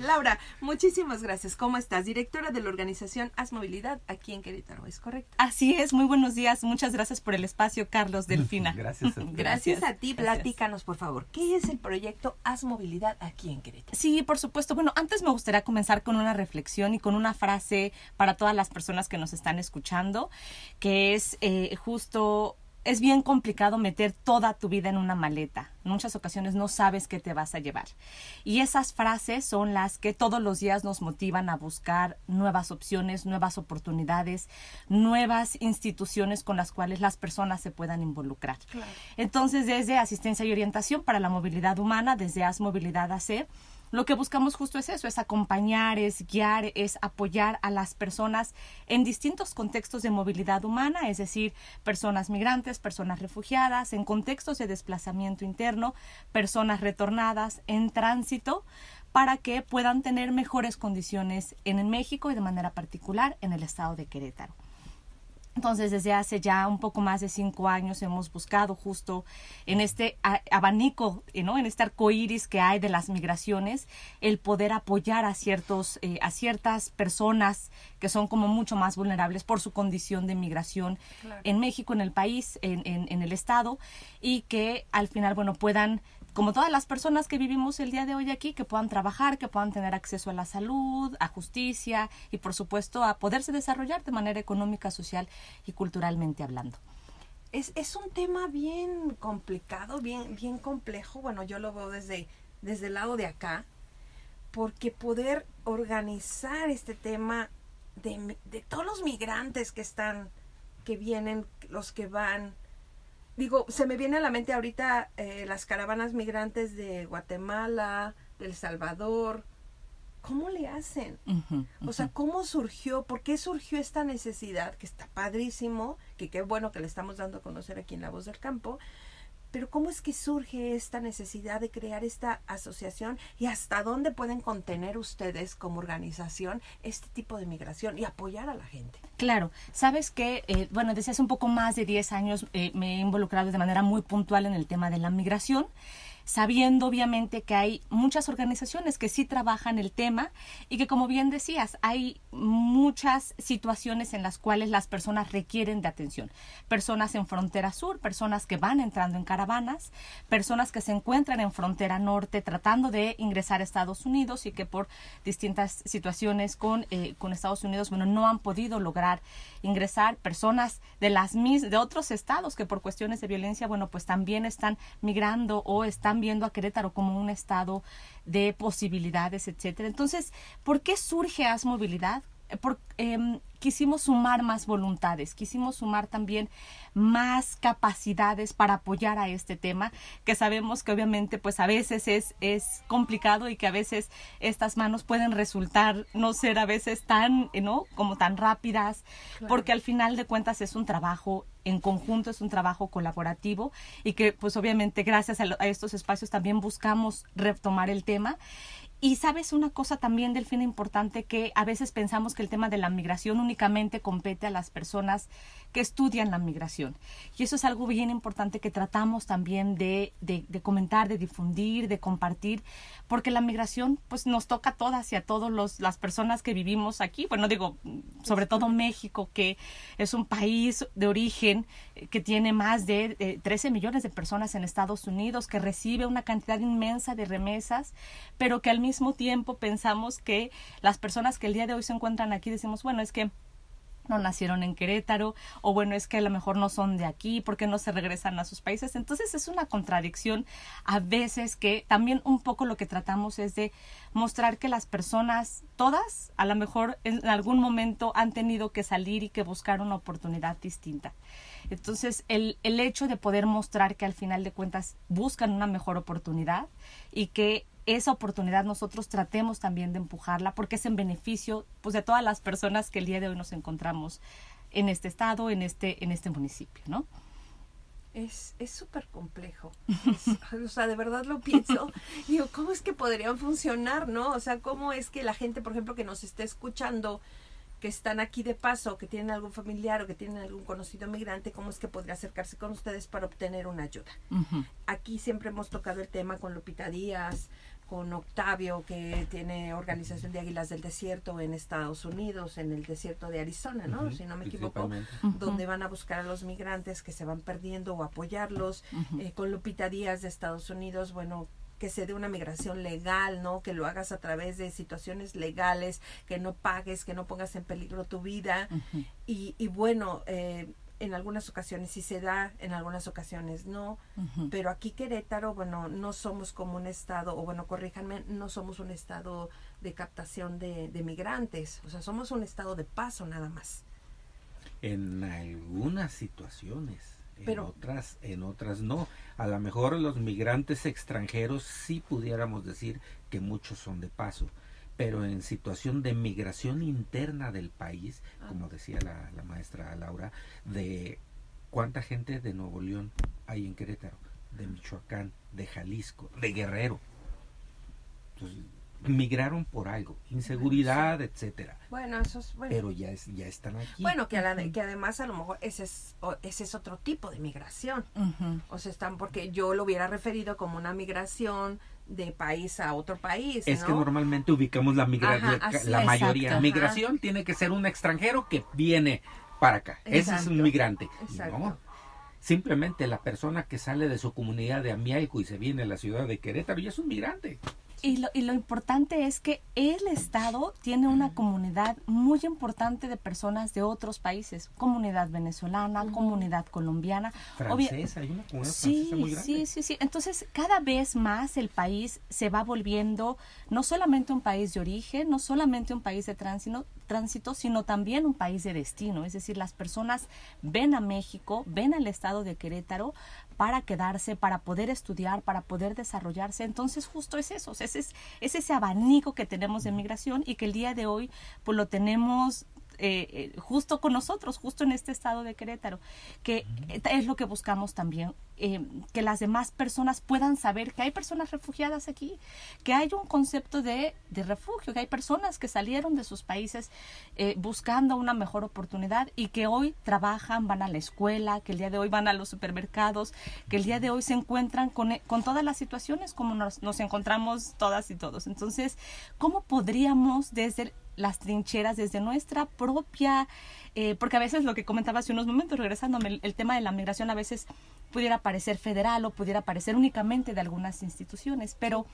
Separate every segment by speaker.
Speaker 1: Laura, muchísimas gracias. ¿Cómo estás? Directora de la organización Haz Movilidad aquí en Querétaro, ¿es correcto?
Speaker 2: Así es, muy buenos días. Muchas gracias por el espacio, Carlos Delfina.
Speaker 3: Gracias a ti.
Speaker 1: Gracias a ti. Platícanos, por favor, ¿qué es el proyecto Haz Movilidad aquí en Querétaro?
Speaker 2: Sí, por supuesto. Bueno, antes me gustaría comenzar con una reflexión y con una frase para todas las personas que nos están escuchando, que es eh, justo es bien complicado meter toda tu vida en una maleta. En muchas ocasiones no sabes qué te vas a llevar. Y esas frases son las que todos los días nos motivan a buscar nuevas opciones, nuevas oportunidades, nuevas instituciones con las cuales las personas se puedan involucrar. Entonces, desde asistencia y orientación para la movilidad humana, desde AS Movilidad AC, lo que buscamos justo es eso, es acompañar, es guiar, es apoyar a las personas en distintos contextos de movilidad humana, es decir, personas migrantes, personas refugiadas, en contextos de desplazamiento interno, personas retornadas, en tránsito, para que puedan tener mejores condiciones en México y de manera particular en el estado de Querétaro. Entonces, desde hace ya un poco más de cinco años hemos buscado justo en este abanico, ¿no? en este arco iris que hay de las migraciones, el poder apoyar a, ciertos, eh, a ciertas personas que son como mucho más vulnerables por su condición de migración en México, en el país, en, en, en el Estado, y que al final, bueno, puedan como todas las personas que vivimos el día de hoy aquí, que puedan trabajar, que puedan tener acceso a la salud, a justicia y por supuesto a poderse desarrollar de manera económica, social y culturalmente hablando.
Speaker 1: Es, es un tema bien complicado, bien, bien complejo. Bueno, yo lo veo desde, desde el lado de acá, porque poder organizar este tema de, de todos los migrantes que están, que vienen, los que van, digo, se me viene a la mente ahorita eh, las caravanas migrantes de Guatemala, de El Salvador. ¿Cómo le hacen? O sea, ¿cómo surgió? ¿Por qué surgió esta necesidad? Que está padrísimo, que qué bueno que le estamos dando a conocer aquí en La Voz del Campo, pero ¿cómo es que surge esta necesidad de crear esta asociación y hasta dónde pueden contener ustedes como organización este tipo de migración y apoyar a la gente?
Speaker 2: Claro, sabes que, eh, bueno, desde hace un poco más de 10 años eh, me he involucrado de manera muy puntual en el tema de la migración sabiendo obviamente que hay muchas organizaciones que sí trabajan el tema y que como bien decías, hay muchas situaciones en las cuales las personas requieren de atención. Personas en frontera sur, personas que van entrando en caravanas, personas que se encuentran en frontera norte tratando de ingresar a Estados Unidos y que por distintas situaciones con, eh, con Estados Unidos, bueno, no han podido lograr ingresar, personas de las de otros estados que por cuestiones de violencia, bueno, pues también están migrando o están viendo a Querétaro como un estado de posibilidades, etcétera. Entonces, ¿por qué surge AS Movilidad? Por, em, quisimos sumar más voluntades, quisimos sumar también más capacidades para apoyar a este tema, que sabemos que obviamente pues a veces es, es complicado y que a veces estas manos pueden resultar no ser a veces tan, ¿no? Como tan rápidas, porque al final de cuentas es un trabajo en conjunto, es un trabajo colaborativo y que pues obviamente gracias a, a estos espacios también buscamos retomar el tema y sabes una cosa también, Delfina, importante, que a veces pensamos que el tema de la migración únicamente compete a las personas que estudian la migración. Y eso es algo bien importante que tratamos también de, de, comentar, de difundir, de compartir, porque la migración pues nos toca a todas y a todas las personas que vivimos aquí. Bueno, digo, sobre todo México, que es un país de origen eh, que tiene más de 13 millones de personas en Estados Unidos, que recibe una cantidad inmensa de remesas, pero que al mismo tiempo pensamos que las personas que el día de hoy se encuentran aquí decimos, bueno, es que no nacieron en Querétaro o bueno es que a lo mejor no son de aquí porque no se regresan a sus países entonces es una contradicción a veces que también un poco lo que tratamos es de mostrar que las personas todas a lo mejor en algún momento han tenido que salir y que buscar una oportunidad distinta entonces el, el hecho de poder mostrar que al final de cuentas buscan una mejor oportunidad y que esa oportunidad nosotros tratemos también de empujarla porque es en beneficio pues de todas las personas que el día de hoy nos encontramos en este estado, en este, en este municipio, ¿no?
Speaker 1: Es súper complejo. o sea, de verdad lo pienso. Digo, ¿cómo es que podrían funcionar, no? O sea, ¿cómo es que la gente, por ejemplo, que nos esté escuchando, que están aquí de paso, que tienen algún familiar o que tienen algún conocido migrante, cómo es que podría acercarse con ustedes para obtener una ayuda? Aquí siempre hemos tocado el tema con Lupita Díaz, con Octavio, que tiene organización de Águilas del Desierto en Estados Unidos, en el desierto de Arizona, ¿no? si no me equivoco, donde van a buscar a los migrantes que se van perdiendo o apoyarlos. Eh, con Lupita Díaz de Estados Unidos, bueno, que se dé una migración legal, ¿no? Que lo hagas a través de situaciones legales, que no pagues, que no pongas en peligro tu vida. y, y, bueno, eh, en algunas ocasiones sí se da, en algunas ocasiones no, pero aquí Querétaro, bueno, no somos como un estado, o bueno, corríjanme, no somos un estado de captación de, migrantes, o sea, somos un estado de paso nada más.
Speaker 3: En algunas situaciones, en otras, en otras no. A lo mejor los migrantes extranjeros sí pudiéramos decir que muchos son de paso, pero en situación de migración interna del país, ah. como decía la, maestra Laura, de cuánta gente de Nuevo León hay en Querétaro, de Michoacán, de Jalisco, de Guerrero. Entonces, migraron por algo, inseguridad, etcétera.
Speaker 1: Bueno, eso es bueno.
Speaker 3: Pero ya es, ya están aquí.
Speaker 1: Bueno, que, que además a lo mejor ese es ese es otro tipo de migración. O sea, están porque yo lo hubiera referido como una migración de país a otro país.
Speaker 3: Es que normalmente ubicamos la migración, la mayoría. Migración tiene que ser un extranjero que viene para acá. Ese es un migrante. Simplemente la persona que sale de su comunidad de Amialco y se viene a la ciudad de Querétaro ya es un migrante.
Speaker 2: Y lo, y lo importante es que el Estado tiene una comunidad muy importante de personas de otros países, comunidad venezolana, comunidad colombiana.
Speaker 3: Francesa, hay una comunidad
Speaker 2: sí,
Speaker 3: muy grande.
Speaker 2: Sí, sí, sí. Entonces, cada vez más el país se va volviendo no solamente un país de origen, no solamente un país de tránsito, tránsito, sino también un país de destino. Es decir, las personas ven a México, ven al estado de Querétaro para quedarse, para poder estudiar, para poder desarrollarse. Entonces, justo es eso, es, es, ese abanico que tenemos de migración y que el día de hoy pues lo tenemos eh, eh, justo con nosotros, justo en este estado de Querétaro, que es lo que buscamos también, eh, que las demás personas puedan saber que hay personas refugiadas aquí, que hay un concepto de, de refugio, que hay personas que salieron de sus países buscando una mejor oportunidad y que hoy trabajan, van a la escuela, que el día de hoy van a los supermercados, que el día de hoy se encuentran con, con todas las situaciones como nos, nos encontramos todas y todos. Entonces, ¿cómo podríamos desde las trincheras desde nuestra propia, eh, porque a veces lo que comentaba hace unos momentos, regresándome, el, el, tema de la migración a veces pudiera parecer federal o pudiera parecer únicamente de algunas instituciones, pero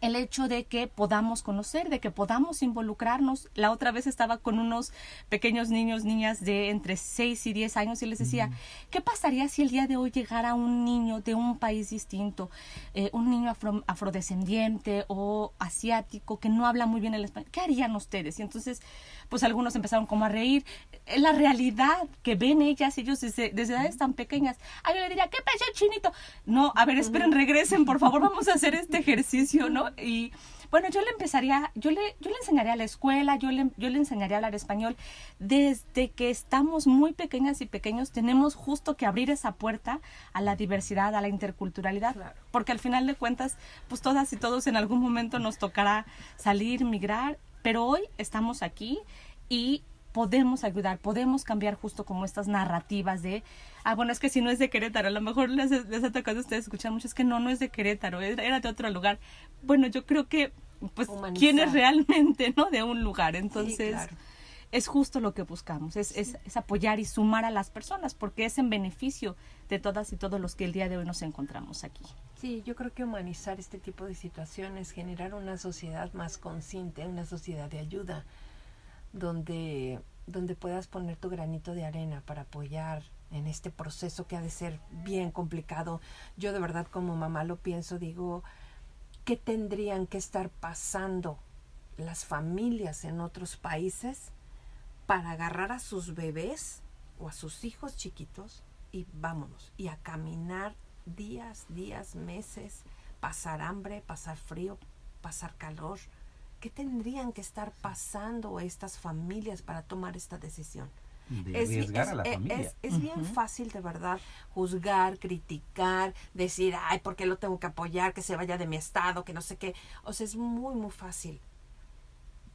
Speaker 2: el hecho de que podamos conocer, de que podamos involucrarnos. La otra vez estaba con unos pequeños niños, niñas de entre 6 y 10 años y les decía, ¿qué pasaría si el día de hoy llegara un niño de un país distinto, eh, un niño afrodescendiente o asiático que no habla muy bien el español? ¿Qué harían ustedes? Y entonces pues algunos empezaron como a reír. Es la realidad que ven ellas, ellos desde, desde edades tan pequeñas. Ay, yo le diría, ¿qué pasó, chinito? No, a ver, esperen, regresen, por favor, vamos a hacer este ejercicio, ¿no? Y bueno, yo le empezaría, yo le, yo le enseñaría a la escuela, yo le, yo le enseñaría a hablar español. Desde que estamos muy pequeñas y pequeños, tenemos justo que abrir esa puerta a la diversidad, a la interculturalidad, porque al final de cuentas, pues todas y todos en algún momento nos tocará salir, migrar pero hoy estamos aquí y podemos ayudar, podemos cambiar justo como estas narrativas de, ah, bueno, es que si no es de Querétaro, a lo mejor les, les ha tocado a ustedes escuchar mucho, es que no, no es de Querétaro, era de otro lugar. Bueno, yo creo que, pues, ¿quién es realmente, no? De un lugar. Entonces, es justo lo que buscamos, es, es, es, apoyar y sumar a las personas, porque es en beneficio de todas y todos los que el día de hoy nos encontramos aquí.
Speaker 1: Sí, yo creo que humanizar este tipo de situaciones, generar una sociedad más consciente, una sociedad de ayuda, donde, donde puedas poner tu granito de arena para apoyar en este proceso que ha de ser bien complicado. Yo de verdad como mamá lo pienso, digo, ¿qué tendrían que estar pasando las familias en otros países para agarrar a sus bebés o a sus hijos chiquitos y vámonos, y a caminar días, días, meses, pasar hambre, pasar frío, pasar calor. ¿Qué tendrían que estar pasando estas familias para tomar esta decisión?
Speaker 3: Es,
Speaker 1: es, bien fácil de verdad juzgar, criticar, decir, ay, ¿por qué lo tengo que apoyar? Que se vaya de mi estado, que no sé qué. O sea, es muy, muy fácil.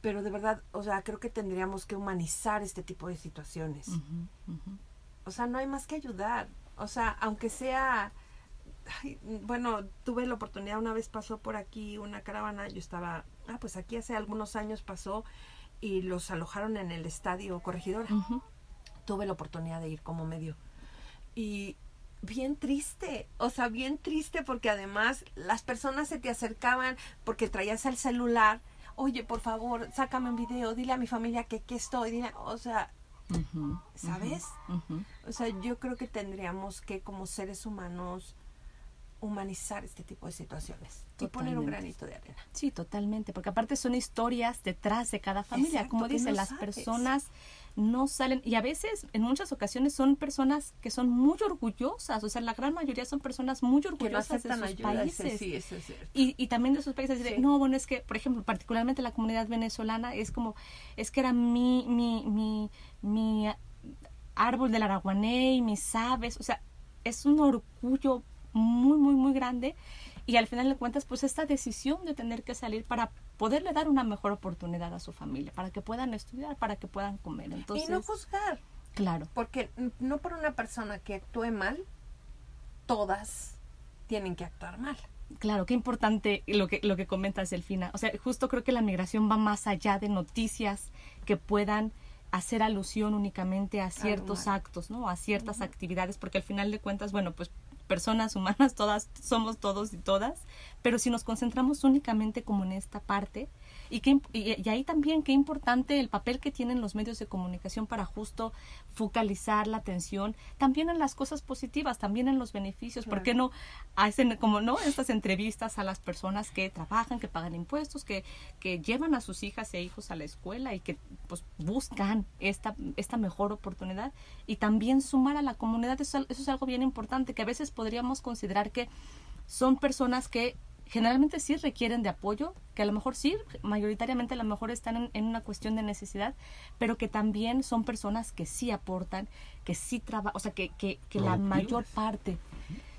Speaker 1: Pero de verdad, o sea, creo que tendríamos que humanizar este tipo de situaciones. O sea, no hay más que ayudar. O sea, aunque sea bueno, tuve la oportunidad, una vez pasó por aquí una caravana, yo estaba, ah, pues aquí hace algunos años pasó y los alojaron en el estadio Corregidora. Tuve la oportunidad de ir como medio. Y bien triste, o sea, bien triste porque además las personas se te acercaban porque traías el celular, oye, por favor, sácame un video, dile a mi familia que aquí estoy, dile, o sea, ¿sabes? O sea, yo creo que tendríamos que como seres humanos humanizar este tipo de situaciones y poner un granito de arena.
Speaker 2: Sí, totalmente, porque aparte son historias detrás de cada familia, como dice, las personas no salen y a veces en muchas ocasiones son personas que son muy orgullosas, o sea, la gran mayoría son personas muy orgullosas de sus países.
Speaker 1: Sí, eso es cierto.
Speaker 2: Y, y también de sus países. no, bueno, es que, por ejemplo, particularmente la comunidad venezolana es como, es que era mi, mi, mi, mi árbol del araguané y mis aves, o sea, es un orgullo muy, muy, muy grande y al final de cuentas, pues esta decisión de tener que salir para poderle dar una mejor oportunidad a su familia, para que puedan estudiar, para que puedan comer. Entonces,
Speaker 1: y no juzgar.
Speaker 2: Claro.
Speaker 1: Porque no por una persona que actúe mal, todas tienen que actuar mal.
Speaker 2: Claro, qué importante lo que, lo que comentas, Delfina. O sea, justo creo que la migración va más allá de noticias que puedan hacer alusión únicamente a ciertos actos, ¿no? A ciertas actividades, porque al final de cuentas, bueno, pues personas humanas, todas somos todos y todas, pero si nos concentramos únicamente como en esta parte, y, que, y, ahí también qué importante el papel que tienen los medios de comunicación para justo focalizar la atención también en las cosas positivas, también en los beneficios. ¿Por qué no hacen como no estas entrevistas a las personas que trabajan, que pagan impuestos, que, que llevan a sus hijas e hijos a la escuela y que pues buscan esta, esta mejor oportunidad y también sumar a la comunidad? eso es algo bien importante que a veces podríamos considerar que son personas que generalmente sí requieren de apoyo, que a lo mejor sí, mayoritariamente a lo mejor están en, una cuestión de necesidad, pero que también son personas que sí aportan, que sí trabajan, o sea, que, que, que la mayor parte,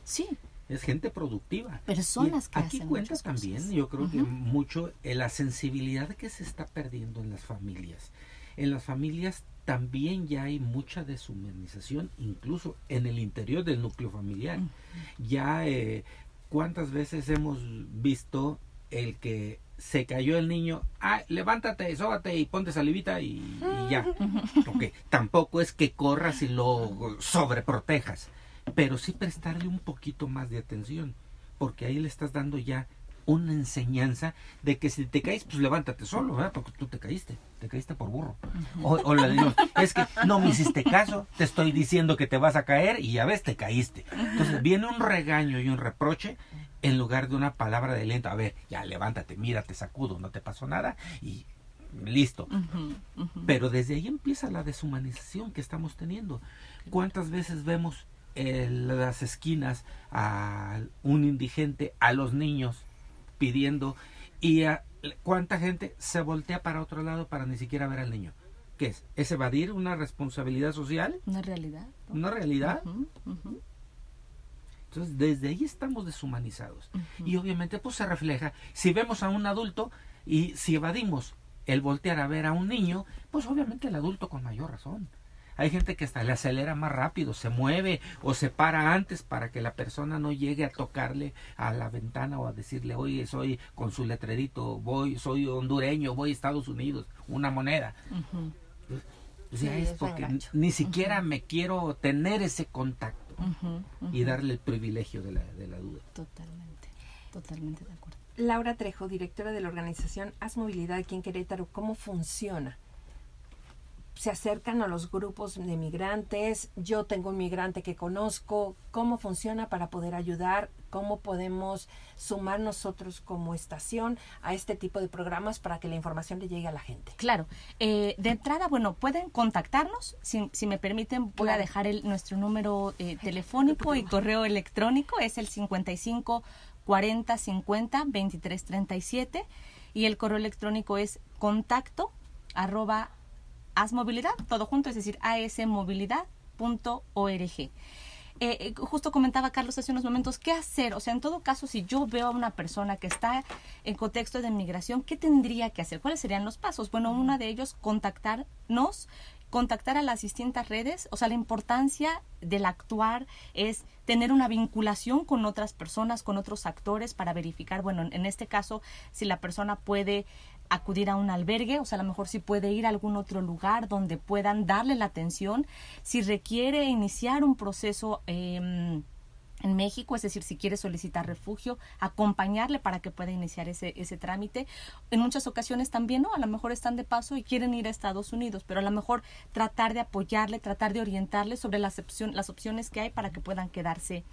Speaker 2: sí.
Speaker 3: Es gente productiva.
Speaker 2: Personas que
Speaker 3: Aquí cuenta también, yo creo que mucho, eh, la sensibilidad que se está perdiendo en las familias. En las familias también ya hay mucha deshumanización, incluso en el interior del núcleo familiar. Ya eh, ¿Cuántas veces hemos visto el que se cayó el niño, ah, levántate, sóbate y ponte salivita y, ya? Porque tampoco es que corras y lo sobreprotejas, pero sí prestarle un poquito más de atención, porque ahí le estás dando ya una enseñanza de que si te caes, pues levántate solo, ¿verdad? Porque tú te caíste, te caíste por burro. O, o le digo, es que no me hiciste caso, te estoy diciendo que te vas a caer y ya ves, te caíste. Entonces viene un regaño y un reproche en lugar de una palabra de lento. A ver, ya levántate, mírate, sacudo, no te pasó nada y listo. Pero desde ahí empieza la deshumanización que estamos teniendo. ¿Cuántas veces vemos en las esquinas a un indigente, a los niños pidiendo y a, cuánta gente se voltea para otro lado para ni siquiera ver al niño. ¿Qué es? ¿Es evadir una responsabilidad social?
Speaker 2: Una realidad.
Speaker 3: ¿Una realidad? Entonces, desde ahí estamos deshumanizados. Y obviamente, pues se refleja. Si vemos a un adulto y si evadimos el voltear a ver a un niño, pues obviamente el adulto con mayor razón. Hay gente que hasta le acelera más rápido, se mueve o se para antes para que la persona no llegue a tocarle a la ventana o a decirle, oye, soy con su letrerito, voy, soy hondureño, voy a Estados Unidos, una moneda. O sea, es porque ni siquiera me quiero tener ese contacto y darle el privilegio de la, de la duda.
Speaker 2: Totalmente, totalmente de acuerdo.
Speaker 1: Laura Trejo, directora de la organización Haz Movilidad aquí en Querétaro, ¿cómo funciona? Se acercan a los grupos de migrantes, yo tengo un migrante que conozco, cómo funciona para poder ayudar, cómo podemos sumar nosotros como estación a este tipo de programas para que la información le llegue a la gente.
Speaker 2: Claro, eh, de entrada, bueno, pueden contactarnos, si, si me permiten, voy a dejar el, nuestro número eh, telefónico y correo electrónico, es el 55 40 50 23 37 y el correo electrónico es contacto arroba movilidad todo junto, es decir, asmovilidad.org. Eh, eh, justo comentaba Carlos hace unos momentos, ¿qué hacer? O sea, en todo caso, si yo veo a una persona que está en contexto de migración, ¿qué tendría que hacer? ¿Cuáles serían los pasos? Bueno, uno de ellos, contactarnos contactar a las distintas redes, o sea, la importancia del actuar es tener una vinculación con otras personas, con otros actores para verificar, bueno, en este caso, si la persona puede acudir a un albergue, o sea, a lo mejor si puede ir a algún otro lugar donde puedan darle la atención, si requiere iniciar un proceso eh, en México, es decir, si quiere solicitar refugio, acompañarle para que pueda iniciar ese, ese trámite. En muchas ocasiones también, ¿no? A lo mejor están de paso y quieren ir a Estados Unidos, pero a lo mejor tratar de apoyarle, tratar de orientarle sobre las, las opciones que hay para que puedan quedarse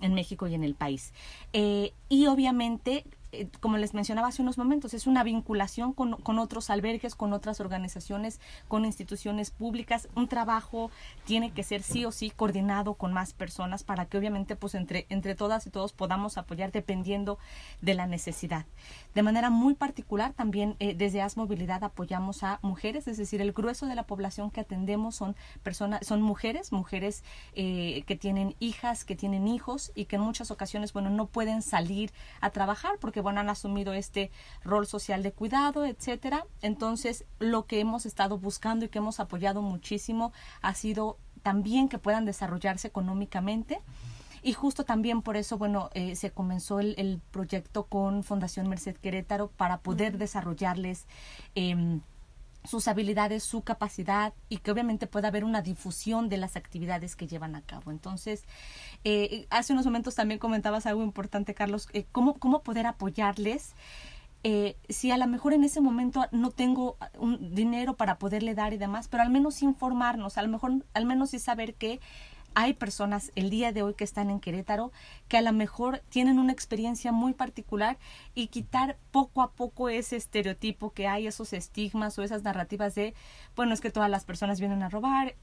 Speaker 2: en México y en el país. Eh, y obviamente eh, como les mencionaba hace unos momentos, es una vinculación con, con, otros albergues, con otras organizaciones, con instituciones públicas. Un trabajo tiene que ser sí o sí coordinado con más personas para que obviamente pues entre, entre todas y todos podamos apoyar dependiendo de la necesidad. De manera muy particular también eh, desde AS Movilidad apoyamos a mujeres, es decir, el grueso de la población que atendemos son personas, son mujeres, mujeres eh, que tienen hijas, que tienen hijos y que en muchas ocasiones, bueno, no pueden salir a trabajar porque bueno, han asumido este rol social de cuidado, etcétera. Entonces, lo que hemos estado buscando y que hemos apoyado muchísimo ha sido también que puedan desarrollarse económicamente. Y justo también por eso, bueno, eh, se comenzó el, proyecto con Fundación Merced Querétaro para poder desarrollarles eh, sus habilidades, su capacidad y que obviamente pueda haber una difusión de las actividades que llevan a cabo. Entonces, eh, hace unos momentos también comentabas algo importante, Carlos, eh, cómo, cómo poder apoyarles. Eh, si a lo mejor en ese momento no tengo un dinero para poderle dar y demás, pero al menos informarnos, a mejor al menos sí saber que hay personas el día de hoy que están en Querétaro que a lo mejor tienen una experiencia muy particular y quitar poco a poco ese estereotipo que hay, esos estigmas o esas narrativas de, bueno, es que todas las personas vienen a robar.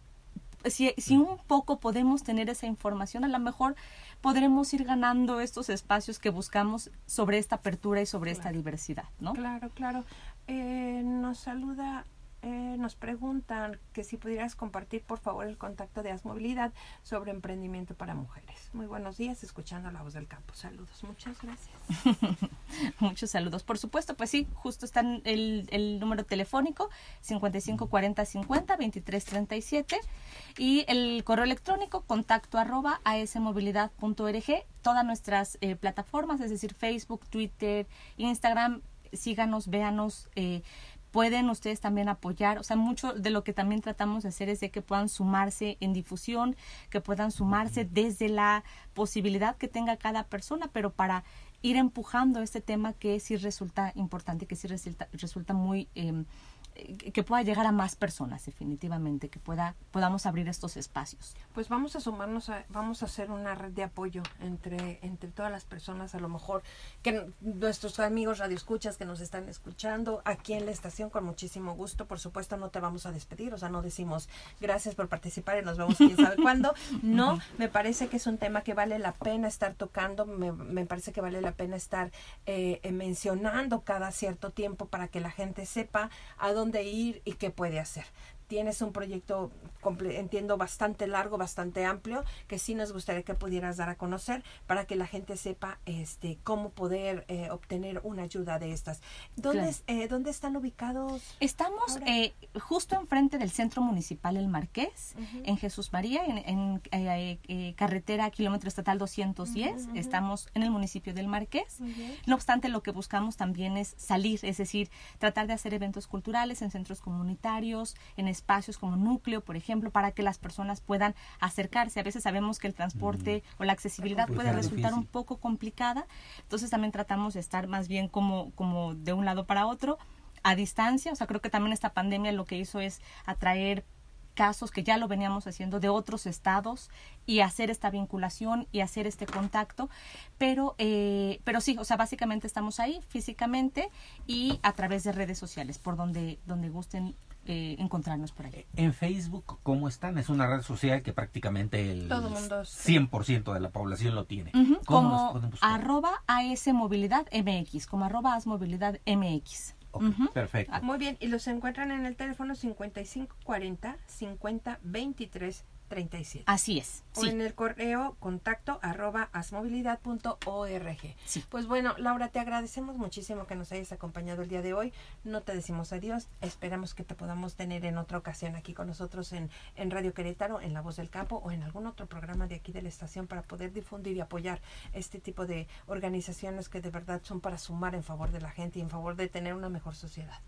Speaker 2: Si, si un poco podemos tener esa información, a lo mejor podremos ir ganando estos espacios que buscamos sobre esta apertura y sobre esta diversidad, ¿no?
Speaker 1: Claro, claro. Eh, nos saluda eh, nos preguntan que si pudieras compartir por favor el contacto de Asmovilidad sobre emprendimiento para mujeres. Muy buenos días, escuchando la voz del campo. Saludos, muchas gracias.
Speaker 2: Muchos saludos. Por supuesto, pues sí, justo está el, el número telefónico 554050 2337 y el correo electrónico contacto arroba. Todas nuestras eh, plataformas, es decir, Facebook, Twitter, Instagram, síganos, véanos. Eh, pueden ustedes también apoyar, o sea, mucho de lo que también tratamos de hacer es de que puedan sumarse en difusión, que puedan sumarse desde la posibilidad que tenga cada persona, pero para ir empujando este tema que sí resulta importante, que sí resulta, resulta muy... Eh, que pueda llegar a más personas definitivamente que pueda podamos abrir estos espacios.
Speaker 1: Pues vamos a sumarnos a, vamos a hacer una red de apoyo entre entre todas las personas a lo mejor que nuestros amigos radioescuchas que nos están escuchando aquí en la estación con muchísimo gusto. Por supuesto no te vamos a despedir o sea no decimos gracias por participar y nos vemos quién sabe cuándo. No me parece que es un tema que vale la pena estar tocando me, me parece que vale la pena estar eh, mencionando cada cierto tiempo para que la gente sepa a dónde dónde ir y qué puede hacer tienes un proyecto, entiendo, bastante largo, bastante amplio, que sí nos gustaría que pudieras dar a conocer para que la gente sepa este cómo poder eh, obtener una ayuda de estas. ¿Dónde, eh, ¿dónde están ubicados?
Speaker 2: Estamos eh, justo enfrente del Centro Municipal El Marqués, en Jesús María, en, carretera kilómetro estatal 210. Estamos en el municipio del Marqués. No obstante, lo que buscamos también es salir, es decir, tratar de hacer eventos culturales en centros comunitarios, en espacios como núcleo, por ejemplo, para que las personas puedan acercarse. A veces sabemos que el transporte o la accesibilidad puede resultar un poco complicada, entonces también tratamos de estar más bien como, como de un lado para otro a distancia, o sea, creo que también esta pandemia lo que hizo es atraer casos que ya lo veníamos haciendo de otros estados y hacer esta vinculación y hacer este contacto. Pero eh, pero sí o sea básicamente estamos ahí físicamente y a través de redes sociales por donde donde gusten eh, encontrarnos por ahí.
Speaker 3: En Facebook, ¿cómo están? Es una red social que prácticamente el 100% de la población lo tiene.
Speaker 2: como arroba AS Movilidad MX, como arroba AS Movilidad MX.
Speaker 3: Perfecto.
Speaker 1: Muy bien, y los encuentran en el teléfono 5540 50 23 37.
Speaker 2: Así es.
Speaker 1: O en el correo contacto arroba asmovilidad.org. Sí. Pues bueno, Laura, te agradecemos muchísimo que nos hayas acompañado el día de hoy. No te decimos adiós. Esperamos que te podamos tener en otra ocasión aquí con nosotros en, en Radio Querétaro, en La Voz del Campo o en algún otro programa de aquí de la estación para poder difundir y apoyar este tipo de organizaciones que de verdad son para sumar en favor de la gente y en favor de tener una mejor sociedad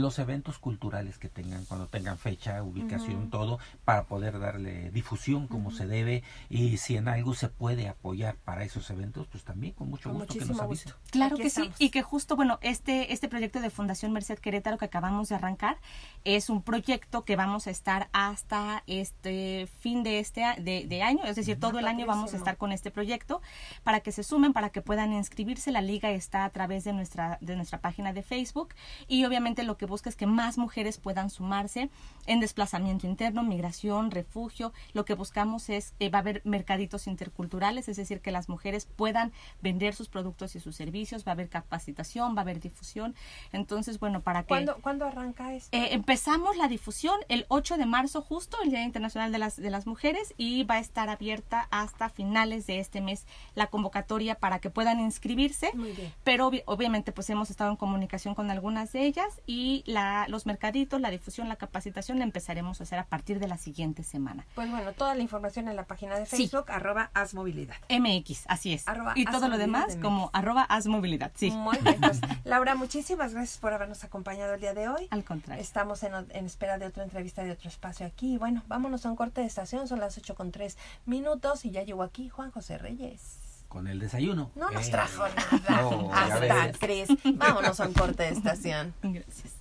Speaker 3: los eventos culturales que tengan, cuando tengan fecha, ubicación, todo, para poder darle difusión como se debe y si en algo se puede apoyar para esos eventos, pues también con mucho gusto que nos avisen.
Speaker 2: Claro que sí, y que justo, bueno, este, este proyecto de Fundación Merced Querétaro que acabamos de arrancar es un proyecto que vamos a estar hasta este fin de este de, año, es decir, todo el año vamos a estar con este proyecto para que se sumen, para que puedan inscribirse. La liga está a través de nuestra, de nuestra página de Facebook y obviamente lo que busca es que más mujeres puedan sumarse en desplazamiento interno, migración, refugio. Lo que buscamos es, que va a haber mercaditos interculturales, es decir, que las mujeres puedan vender sus productos y sus servicios, va a haber capacitación, va a haber difusión. Entonces, bueno, para que...
Speaker 1: ¿Cuándo, ¿cuándo arranca esto?
Speaker 2: Eh, empezamos la difusión el 8 de marzo, justo el Día Internacional de las, de las Mujeres, y va a estar abierta hasta finales de este mes la convocatoria para que puedan inscribirse.
Speaker 1: Muy bien.
Speaker 2: Pero obviamente pues hemos estado en comunicación con algunas de ellas y la, los mercaditos, la difusión, la capacitación la empezaremos a hacer a partir de la siguiente semana.
Speaker 1: Pues bueno, toda la información en la página de Facebook, arroba Asmovilidad.
Speaker 2: MX, así es. y todo lo demás como arroba Asmovilidad, sí.
Speaker 1: Muy bien, pues, Laura, muchísimas gracias por habernos acompañado el día de hoy.
Speaker 2: Al contrario.
Speaker 1: Estamos en, en espera de otra entrevista de otro espacio aquí. Bueno, vámonos a un corte de estación, son las 8 con 3 minutos y ya llegó aquí Juan José Reyes
Speaker 3: con el desayuno.
Speaker 1: No nos trajo nada. Hasta, Cris. Vámonos a un corte de estación.
Speaker 2: Gracias.